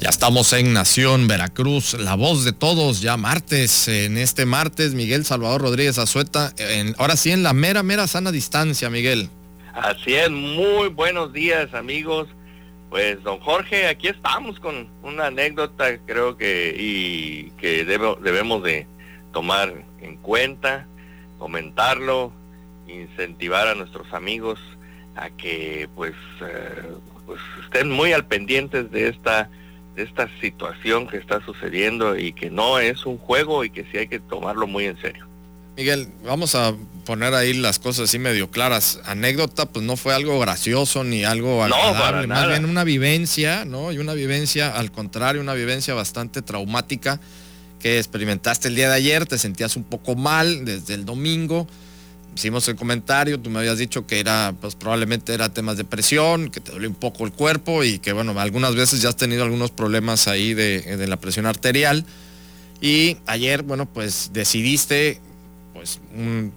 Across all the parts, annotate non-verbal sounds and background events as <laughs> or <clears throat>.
Ya estamos en Nación Veracruz, la voz de todos, ya martes, en este martes, Miguel Salvador Rodríguez Azueta, ahora sí en la mera, mera sana distancia, Miguel. Así es, muy buenos días amigos. Pues don Jorge, aquí estamos con una anécdota creo que y que debemos de tomar en cuenta, comentarlo, incentivar a nuestros amigos a que pues, eh, pues estén muy al pendientes de esta de esta situación que está sucediendo y que no es un juego y que sí hay que tomarlo muy en serio. Miguel, vamos a poner ahí las cosas así medio claras. Anécdota, pues no fue algo gracioso ni algo agradable, más bien una vivencia, ¿no? Y una vivencia, al contrario, una vivencia bastante traumática que experimentaste el día de ayer, te sentías un poco mal desde el domingo. Hicimos el comentario, tú me habías dicho que era, pues probablemente era temas de presión, que te dolía un poco el cuerpo y que bueno, algunas veces ya has tenido algunos problemas ahí de, de la presión arterial. Y ayer, bueno, pues decidiste pues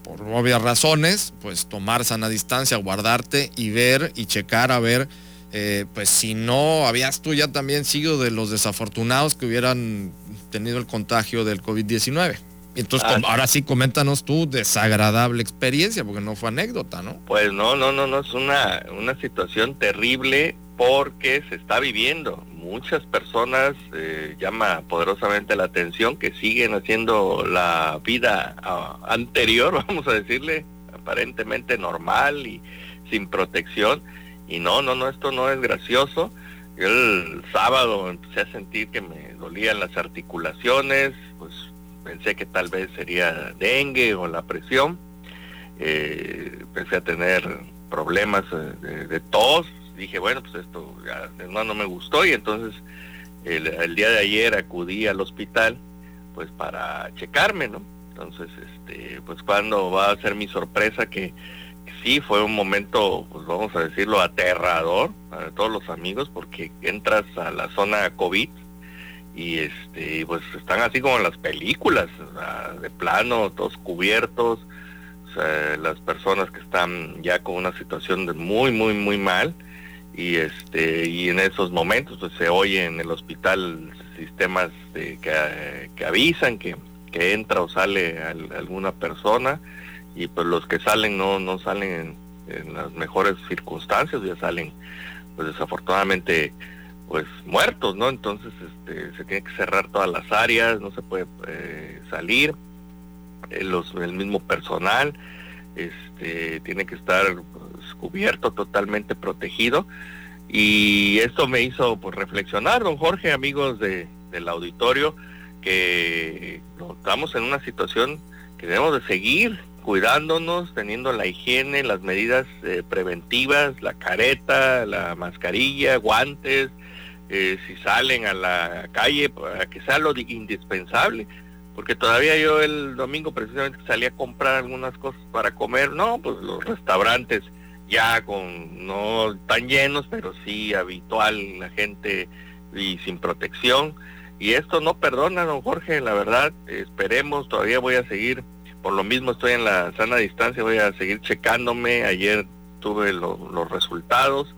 por obvias razones, pues tomar sana distancia, guardarte y ver y checar a ver, eh, pues si no habías tú ya también sido de los desafortunados que hubieran tenido el contagio del COVID-19. Entonces, ah. ahora sí, coméntanos tu desagradable experiencia, porque no fue anécdota, ¿no? Pues no, no, no, no, es una, una situación terrible porque se está viviendo muchas personas eh, llama poderosamente la atención que siguen haciendo la vida ah, anterior, <laughs> vamos a decirle, aparentemente normal y sin protección. Y no, no, no, esto no es gracioso. Yo el sábado empecé a sentir que me dolían las articulaciones, pues pensé que tal vez sería dengue o la presión. Eh, empecé a tener problemas eh, de tos, dije, bueno, pues esto ya, no, no me gustó y entonces el, día de ayer acudí al hospital pues para checarme, ¿no? Entonces, este, pues cuando va a ser mi sorpresa que, sí fue un momento, pues vamos a decirlo, aterrador para todos los amigos porque entras a la zona COVID y este, pues están así como en las películas, de plano, todos cubiertos, las personas que están ya con una situación de muy, muy, muy mal y este y en esos momentos pues se oye en el hospital sistemas de, que, avisan que, que, entra o sale alguna persona y pues los que salen no no salen en, las mejores circunstancias ya salen pues desafortunadamente pues muertos no entonces este se tiene que cerrar todas las áreas no se puede eh, salir eh, los el mismo personal este tiene que estar cubierto, totalmente protegido. Y esto me hizo pues, reflexionar, don Jorge, amigos de, del auditorio, que estamos en una situación que debemos de seguir cuidándonos, teniendo la higiene, las medidas eh, preventivas, la careta, la mascarilla, guantes, eh, si salen a la calle, para que sea lo indispensable porque todavía yo el domingo precisamente salí a comprar algunas cosas para comer, no, pues los restaurantes ya con no tan llenos, pero sí habitual la gente y sin protección. Y esto no perdona, don Jorge, la verdad, esperemos, todavía voy a seguir, por lo mismo estoy en la sana distancia, voy a seguir checándome, ayer tuve los resultados,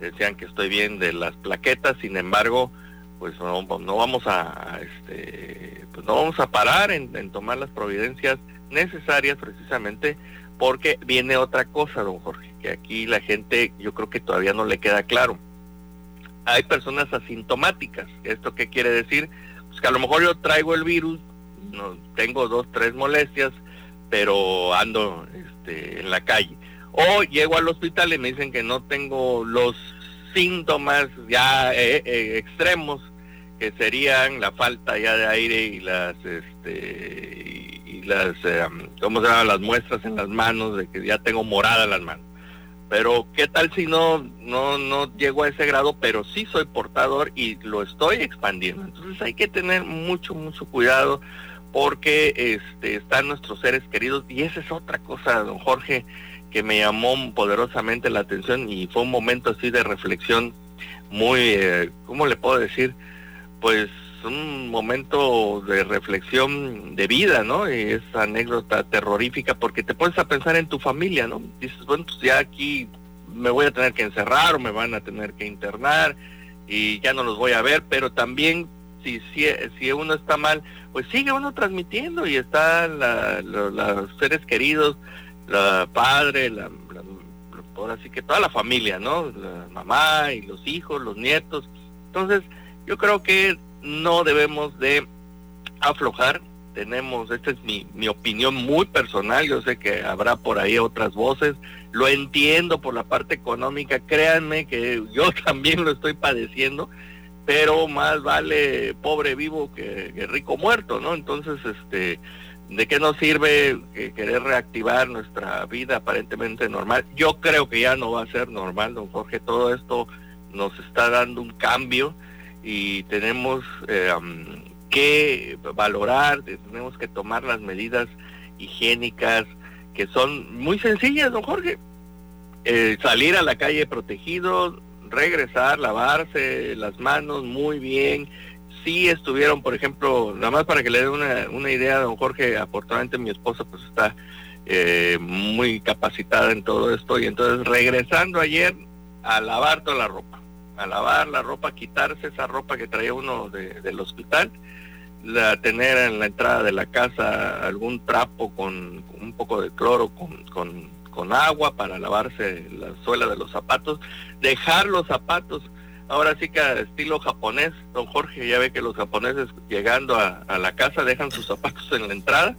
decían que estoy bien de las plaquetas, sin embargo, pues no, vamos a, este, pues no vamos a parar en, en tomar las providencias necesarias precisamente porque viene otra cosa, don Jorge, que aquí la gente yo creo que todavía no le queda claro. Hay personas asintomáticas. ¿Esto qué quiere decir? Pues que a lo mejor yo traigo el virus, no, tengo dos, tres molestias, pero ando este, en la calle. O llego al hospital y me dicen que no tengo los síntomas ya eh, eh, extremos, que serían la falta ya de aire y las este, las, eh, ¿cómo se llaman? Las muestras en las manos, de que ya tengo morada en las manos. Pero qué tal si no, no, no llego a ese grado, pero sí soy portador y lo estoy expandiendo. Entonces hay que tener mucho, mucho cuidado porque este, están nuestros seres queridos y esa es otra cosa, don Jorge, que me llamó poderosamente la atención y fue un momento así de reflexión muy, eh, ¿cómo le puedo decir? Pues un momento de reflexión de vida, ¿no? Y esa anécdota terrorífica porque te pones a pensar en tu familia, ¿no? Dices, bueno, pues ya aquí me voy a tener que encerrar o me van a tener que internar y ya no los voy a ver, pero también si, si, si uno está mal, pues sigue uno transmitiendo y están los seres queridos, la padre, la, la, así que toda la familia, ¿no? La mamá y los hijos, los nietos. Entonces, yo creo que no debemos de aflojar. Tenemos, esta es mi, mi opinión muy personal, yo sé que habrá por ahí otras voces, lo entiendo por la parte económica, créanme que yo <laughs> también lo estoy padeciendo, pero más vale pobre vivo que, rico muerto, ¿no? Entonces, este, ¿de qué nos sirve querer reactivar nuestra vida aparentemente normal? Yo creo que ya no va a ser normal, don Jorge, todo esto nos está dando un cambio y tenemos eh, que valorar, tenemos que tomar las medidas higiénicas que son muy sencillas, don Jorge. Eh, salir a la calle protegido, regresar, lavarse las manos muy bien. Estuvieron, por ejemplo, nada más para que le dé una, idea, don Jorge, afortunadamente mi esposa pues está eh, muy capacitada en todo esto y entonces regresando ayer a lavar toda la ropa a lavar la ropa, quitarse esa ropa que traía uno del hospital, la, tener en la entrada de la casa algún trapo con, un poco de cloro, con, con, agua para lavarse la suela de los zapatos, dejar los zapatos, ahora sí que estilo japonés, don Jorge ya ve que los japoneses llegando a, a la casa dejan sus zapatos en la entrada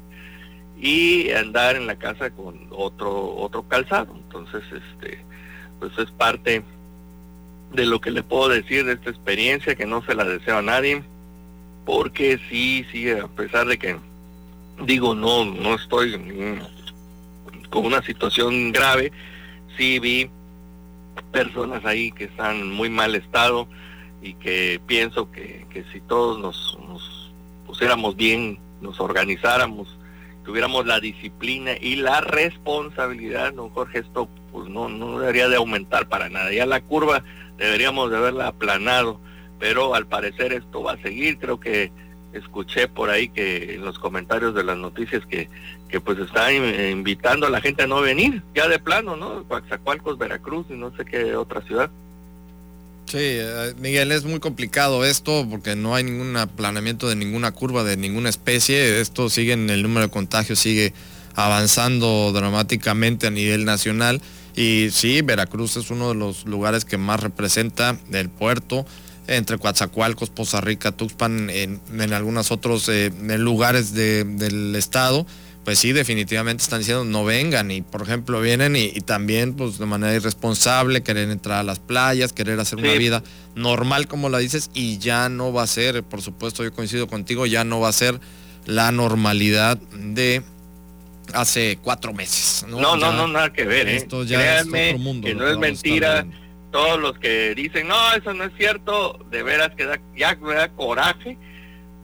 y andar en la casa con otro otro calzado. Entonces este pues es parte de lo que le puedo decir de esta experiencia, que no se la deseo a nadie, porque sí, sí, a pesar de que digo, no, no estoy con una situación grave, sí vi personas ahí que están en muy mal estado y que pienso que, que si todos nos, nos pusiéramos bien, nos organizáramos, tuviéramos la disciplina y la responsabilidad, don Jorge, esto pues no, no debería de aumentar para nada. Ya la curva deberíamos de haberla aplanado, pero al parecer esto va a seguir. Creo que escuché por ahí que en los comentarios de las noticias que, que pues están invitando a la gente a no venir, ya de plano, ¿no? Coaxacualcos, Veracruz y no sé qué otra ciudad. Sí, eh, Miguel, es muy complicado esto porque no hay ningún planeamiento de ninguna curva de ninguna especie. Esto sigue en el número de contagios, sigue avanzando dramáticamente a nivel nacional. Y sí, Veracruz es uno de los lugares que más representa el puerto, entre Coatzacoalcos, Poza Rica, Tuxpan, en, algunos otros eh, lugares del estado, pues sí, definitivamente están diciendo no vengan y por ejemplo vienen y, también pues de manera irresponsable querer entrar a las playas, querer hacer una vida normal como la dices y ya no va a ser, por supuesto yo coincido contigo, ya no va a ser la normalidad de hace cuatro meses. No, no, no, nada que ver. ¿eh? Esto ya es otro mundo, que no es mentira. Todos los que dicen, no, eso no es cierto, de veras que da, ya me da coraje,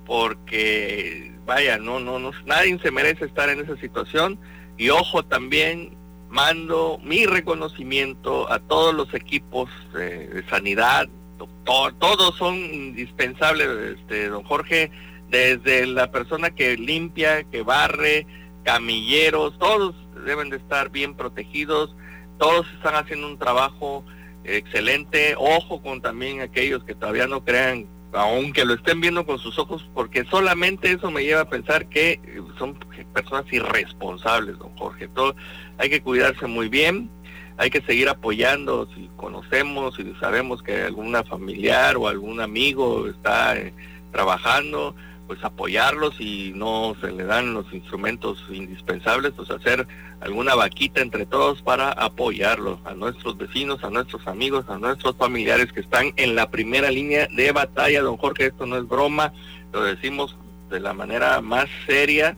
porque, vaya, no, no, no, nadie se merece estar en esa situación. Y ojo también, mando mi reconocimiento a todos los equipos de sanidad, doctor, todos son indispensables, este, don Jorge, desde la persona que limpia, que barre, camilleros, todos deben de estar bien protegidos, todos están haciendo un trabajo excelente, ojo con también aquellos que todavía no crean, aunque lo estén viendo con sus ojos, porque solamente eso me lleva a pensar que son personas irresponsables, don Jorge. Todo, hay que cuidarse muy bien, hay que seguir apoyando si conocemos, si sabemos que alguna familiar o algún amigo está eh, trabajando, pues apoyarlos y no se le dan los instrumentos indispensables, pues hacer alguna vaquita entre todos para apoyarlos, a nuestros vecinos, a nuestros amigos, a nuestros familiares que están en la primera línea de batalla, don Jorge, esto no es broma, lo decimos de la manera más seria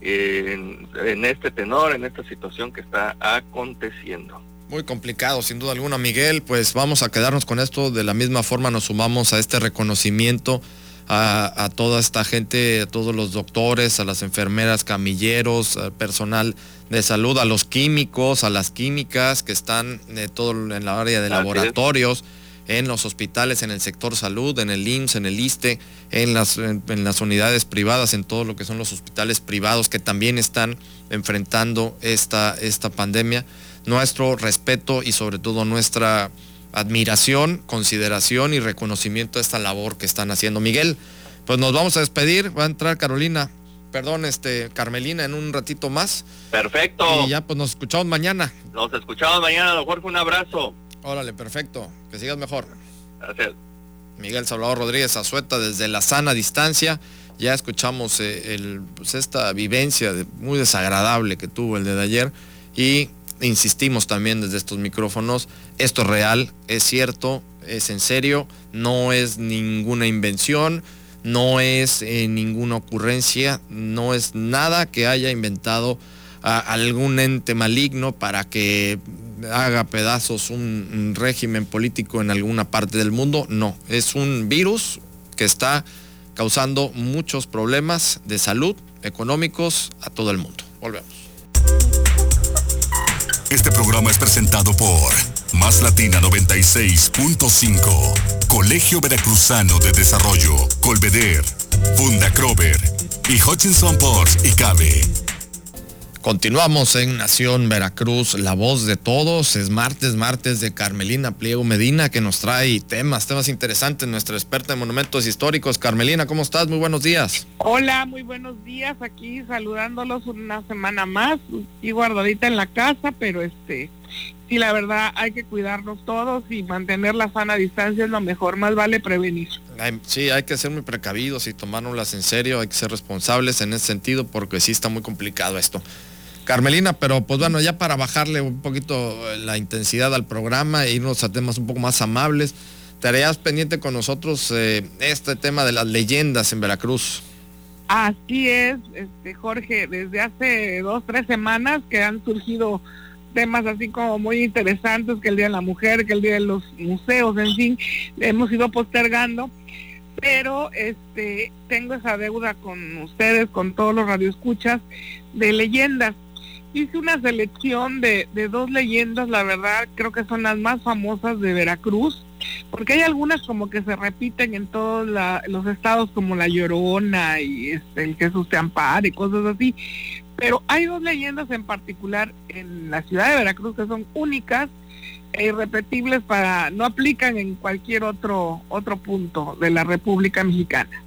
eh, en, en este tenor, en esta situación que está aconteciendo. Muy complicado, sin duda alguna, Miguel. Pues vamos a quedarnos con esto. De la misma forma nos sumamos a este reconocimiento a, toda esta gente, a todos los doctores, a las enfermeras, camilleros, al personal de salud, a los químicos, a las químicas que están de todo en la área de laboratorios, en los hospitales, en el sector salud, en el IMSS, en el ISTE, en las, en las unidades privadas, en todo lo que son los hospitales privados que también están enfrentando esta, esta pandemia. Nuestro respeto y sobre todo nuestra admiración, consideración y reconocimiento a esta labor que están haciendo. Miguel, pues nos vamos a despedir, va a entrar Carolina, perdón, este, Carmelina en un ratito más. Perfecto. Y ya pues nos escuchamos mañana. Nos escuchamos mañana, don Jorge, un abrazo. Órale, perfecto, que sigas mejor. Gracias. Miguel Salvador Rodríguez Azueta desde la sana distancia. Ya escuchamos eh, el, pues, esta vivencia muy desagradable que tuvo el de ayer y insistimos también desde estos micrófonos, esto es real, es cierto, es en serio, no es ninguna invención, no es eh, ninguna ocurrencia, no es nada que haya inventado algún ente maligno para que haga pedazos un régimen político en alguna parte del mundo, no, es un virus que está causando muchos problemas de salud económicos a todo el mundo. Volvemos. Este programa es presentado por Más Latina 96.5, Colegio Veracruzano de Desarrollo, Colveder, Funda Crover y Hutchinson Ports y Cabe. Continuamos en Nación Veracruz, la voz de todos. Es martes, martes de Carmelina Pliego Medina que nos trae temas, temas interesantes. Nuestra experta en monumentos históricos. Carmelina, ¿cómo estás? Muy buenos días. Hola, muy buenos días. Aquí saludándolos una semana más y guardadita en la casa, pero este, sí, la verdad hay que cuidarnos todos y mantener la sana distancia es lo mejor. Más vale prevenir. Sí, hay que ser muy precavidos y tomárnoslas en serio. Hay que ser responsables en ese sentido porque sí está muy complicado esto. Carmelina, pero pues bueno, ya para bajarle un poquito la intensidad al programa e irnos a temas un poco más amables, ¿te harías pendiente con nosotros eh, este tema de las leyendas en Veracruz? Así es, este Jorge, desde hace dos, tres semanas que han surgido temas así como muy interesantes, que el Día de la Mujer, que el Día de los Museos, en fin, hemos ido postergando, pero este tengo esa deuda con ustedes, con todos los radioescuchas, de leyendas. Hice una selección de, dos leyendas, la verdad creo que son las más famosas de Veracruz, porque hay algunas como que se repiten en todos los estados como La Llorona y este, el Jesús te ampara y cosas así, pero hay dos leyendas en particular en la ciudad de Veracruz que son únicas e irrepetibles para, no aplican en cualquier otro, otro punto de la República Mexicana.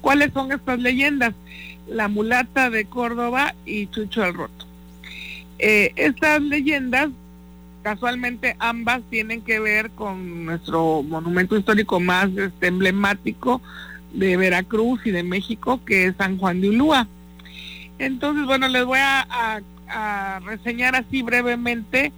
¿Cuáles son estas leyendas? La mulata de Córdoba y Chucho el Roto. Eh, estas leyendas, casualmente ambas tienen que ver con nuestro monumento histórico más este, emblemático de Veracruz y de México, que es San Juan de Ulúa. Entonces, bueno, les voy a, reseñar así brevemente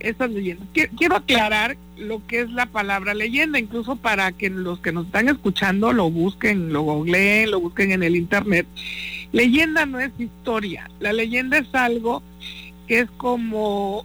estas leyendas. Quiero aclarar lo que es la palabra leyenda, incluso para que los que nos están escuchando lo busquen, lo googleen, lo busquen en el internet. Leyenda no es historia, la leyenda es algo que es como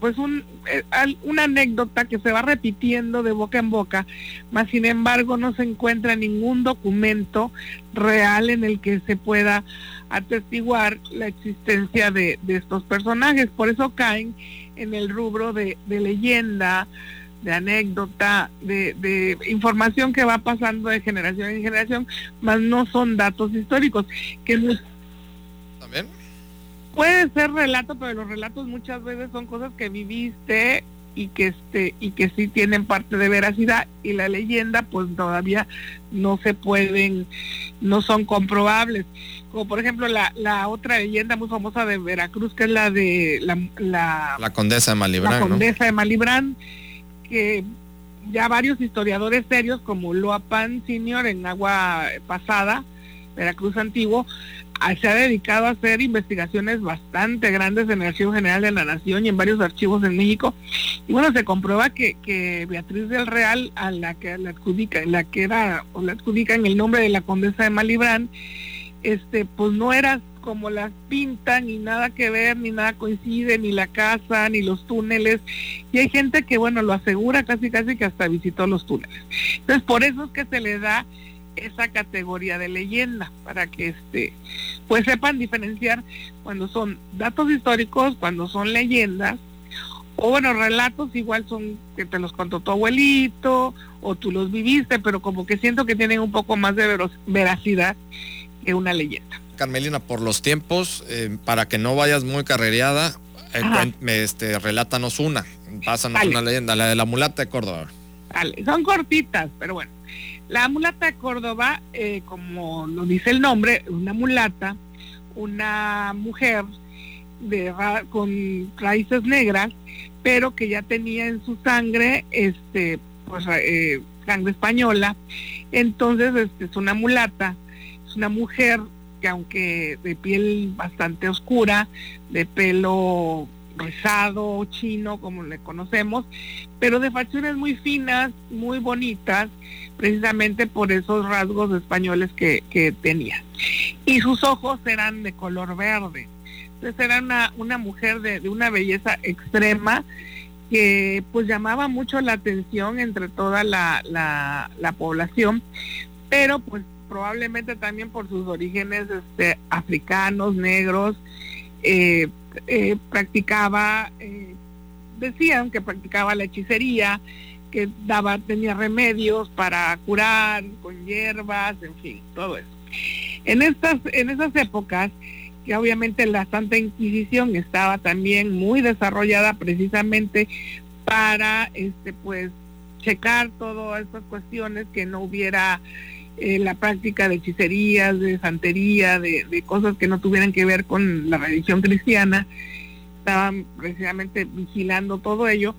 pues un, eh, una anécdota que se va repitiendo de boca en boca, mas sin embargo no se encuentra ningún documento real en el que se pueda atestiguar la existencia de, estos personajes. Por eso caen en el rubro de, leyenda, de anécdota, de, de, información que va pasando de generación en generación, mas no son datos históricos. Que ¿También? Puede ser relato, pero los relatos muchas veces son cosas que viviste y que este y que sí tienen parte de veracidad y la leyenda pues todavía no se pueden no son comprobables. Como por ejemplo la, la otra leyenda muy famosa de Veracruz que es la de la la, condesa de Malibrán la condesa de Malibrán que ya varios historiadores serios como Loapan Senior en Agua Pasada Veracruz Antiguo se ha dedicado a hacer investigaciones bastante grandes en el Archivo General de la Nación y en varios archivos en México. Y bueno, se comprueba que, que Beatriz del Real, a la que la adjudica, la que era, o la adjudica en el nombre de la condesa de Malibrán, este, pues no era como las pintan, ni nada que ver, ni nada coincide, ni la casa, ni los túneles. Y hay gente que, bueno, lo asegura casi casi que hasta visitó los túneles. Entonces, por eso es que se le da esa categoría de leyenda para que este pues sepan diferenciar cuando son datos históricos, cuando son leyendas o bueno, relatos igual son que te los contó tu abuelito o tú los viviste, pero como que siento que tienen un poco más de veracidad que una leyenda. Carmelina, por los tiempos, eh, para que no vayas muy carrereada, eh, este, relátanos una, pásanos una leyenda, la de la mulata de Córdoba. Son cortitas, pero bueno. La mulata de Córdoba, eh, como lo dice el nombre, una mulata, una mujer de, con raíces negras, pero que ya tenía en su sangre, este, pues, eh, sangre española. Entonces, este, es una mulata, es una mujer que aunque de piel bastante oscura, de pelo rizado, chino, como le conocemos, pero de facciones muy finas, muy bonitas, precisamente por esos rasgos españoles que, que tenía. Y sus ojos eran de color verde. Entonces era una, una mujer de, una belleza extrema que pues llamaba mucho la atención entre toda la, la, población, pero pues probablemente también por sus orígenes este, africanos, negros, eh, eh, practicaba, eh, decían que practicaba la hechicería, que daba, tenía remedios para curar con hierbas, en fin, todo eso. En estas, en esas épocas, que obviamente la Santa Inquisición estaba también muy desarrollada precisamente para este pues checar todas estas cuestiones que no hubiera eh, la práctica de hechicerías, de santería, de, de, cosas que no tuvieran que ver con la religión cristiana, estaban precisamente vigilando todo ello,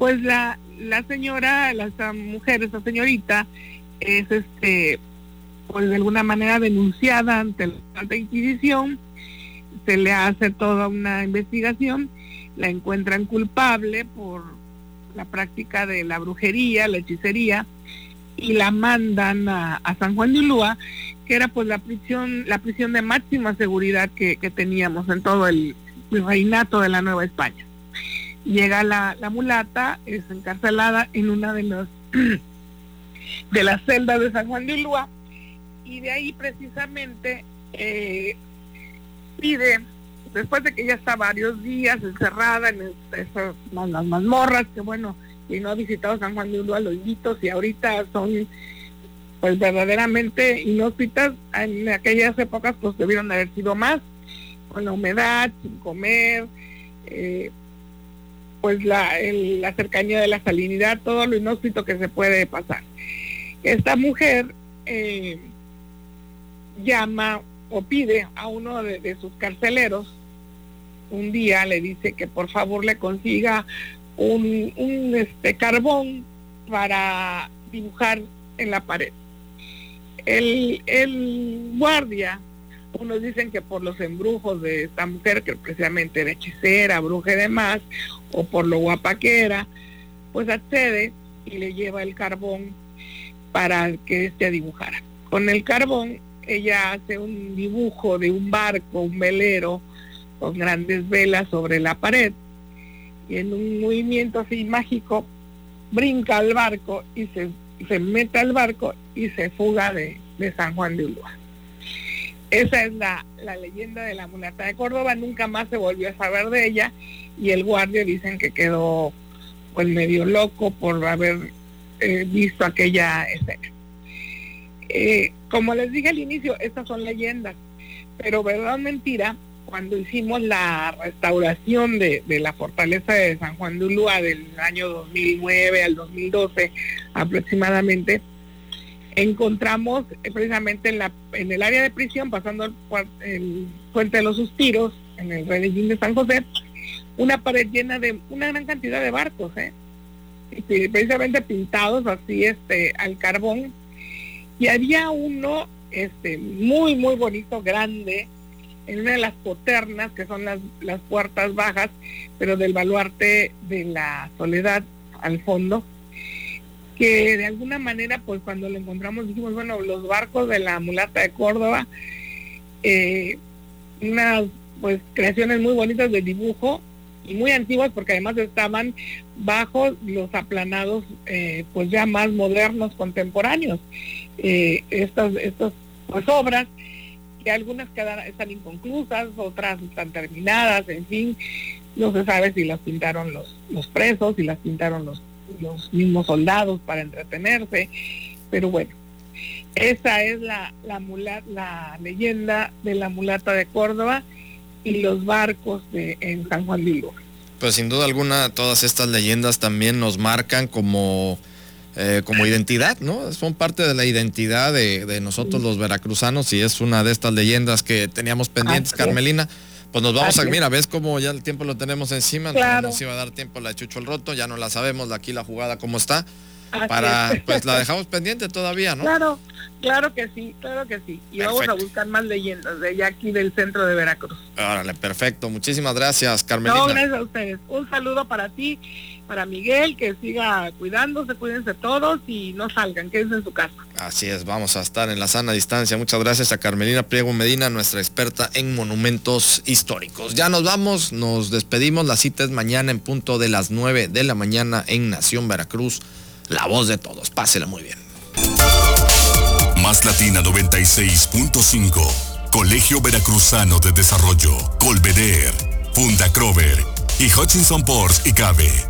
pues la, la señora, la, esta mujer, esta señorita, es este pues de alguna manera denunciada ante la Santa Inquisición, se le hace toda una investigación, la encuentran culpable por la práctica de la brujería, la hechicería, y la mandan a, San Juan de Ulúa, que era pues la prisión, la prisión de máxima seguridad que, teníamos en todo el, reinato de la Nueva España. Llega la, la mulata, es encarcelada en una de las <clears throat> de las celdas de San Juan de Ulúa y de ahí precisamente eh, pide, después de que ya está varios días encerrada en esas las mazmorras, que bueno, y no ha visitado San Juan de Ulúa, los hitos y ahorita son pues verdaderamente inhóspitas, en aquellas épocas pues debieron haber sido más, con la humedad, sin comer, eh, pues la, la cercanía de la salinidad, todo lo inhóspito que se puede pasar. Esta mujer eh, llama o pide a uno de, sus carceleros, un día le dice que por favor le consiga un, un este, carbón para dibujar en la pared. El, el guardia, unos dicen que por los embrujos de esta mujer, que precisamente era hechicera, bruja y demás, o por lo guapa que era, pues accede y le lleva el carbón para que éste dibujara. Con el carbón ella hace un dibujo de un barco, un velero, con grandes velas sobre la pared, y en un movimiento así mágico brinca al barco y se, se mete al barco y se fuga de, San Juan de Ulúa. Esa es la, leyenda de la mulata de Córdoba, nunca más se volvió a saber de ella y el guardia dicen que quedó pues medio loco por haber eh, visto aquella escena. Eh, como les dije al inicio, estas son leyendas, pero verdad mentira, cuando hicimos la restauración de, la fortaleza de San Juan de Ulúa del año 2009 al 2012 aproximadamente, encontramos eh, precisamente en, la, en el área de prisión, pasando el, el Puente de los Suspiros, en el Redellín de San José, una pared llena de una gran cantidad de barcos, ¿eh? precisamente pintados así este al carbón y había uno este, muy, muy bonito, grande, en una de las poternas, que son las, las puertas bajas, pero del baluarte de la soledad al fondo, que de alguna manera, pues cuando lo encontramos dijimos, bueno, los barcos de la mulata de Córdoba, eh, unas pues creaciones muy bonitas de dibujo y muy antiguas porque además estaban bajo los aplanados eh, pues ya más modernos contemporáneos eh, estas, estas pues, obras, que algunas quedan, están inconclusas, otras están terminadas, en fin, no se sabe si las pintaron los, los presos, si las pintaron los, los mismos soldados para entretenerse, pero bueno, esa es la, la, la leyenda de la mulata de Córdoba y los barcos de, en San Juan de Pues sin duda alguna todas estas leyendas también nos marcan como, eh, como identidad, ¿no? Son parte de la identidad de, nosotros los veracruzanos y es una de estas leyendas que teníamos pendientes, Carmelina. Pues nos vamos a, mira, ves cómo ya el tiempo lo tenemos encima, no nos iba a dar tiempo la Chucho el Roto, ya no la sabemos, aquí la jugada cómo está para, pues la dejamos pendiente todavía, ¿no? Claro, claro que sí, claro que sí. Y vamos a buscar más leyendas de allá aquí del centro de Veracruz. Órale, perfecto. Muchísimas gracias, Carmelina. No, gracias a ustedes. Un saludo para ti, para Miguel, que siga cuidándose, cuídense todos y no salgan, quédense en su casa. Así es, vamos a estar en la sana distancia. Muchas gracias a Carmelina Priego Medina, nuestra experta en monumentos históricos. Ya nos vamos, nos despedimos. La cita es mañana en punto de las 9 de la mañana en Nación Veracruz la voz de todos. Pásela muy bien. Más Latina 96.5, Colegio Veracruzano de Desarrollo, Colveder, Funda Crover y Hutchinson Ports y Cabe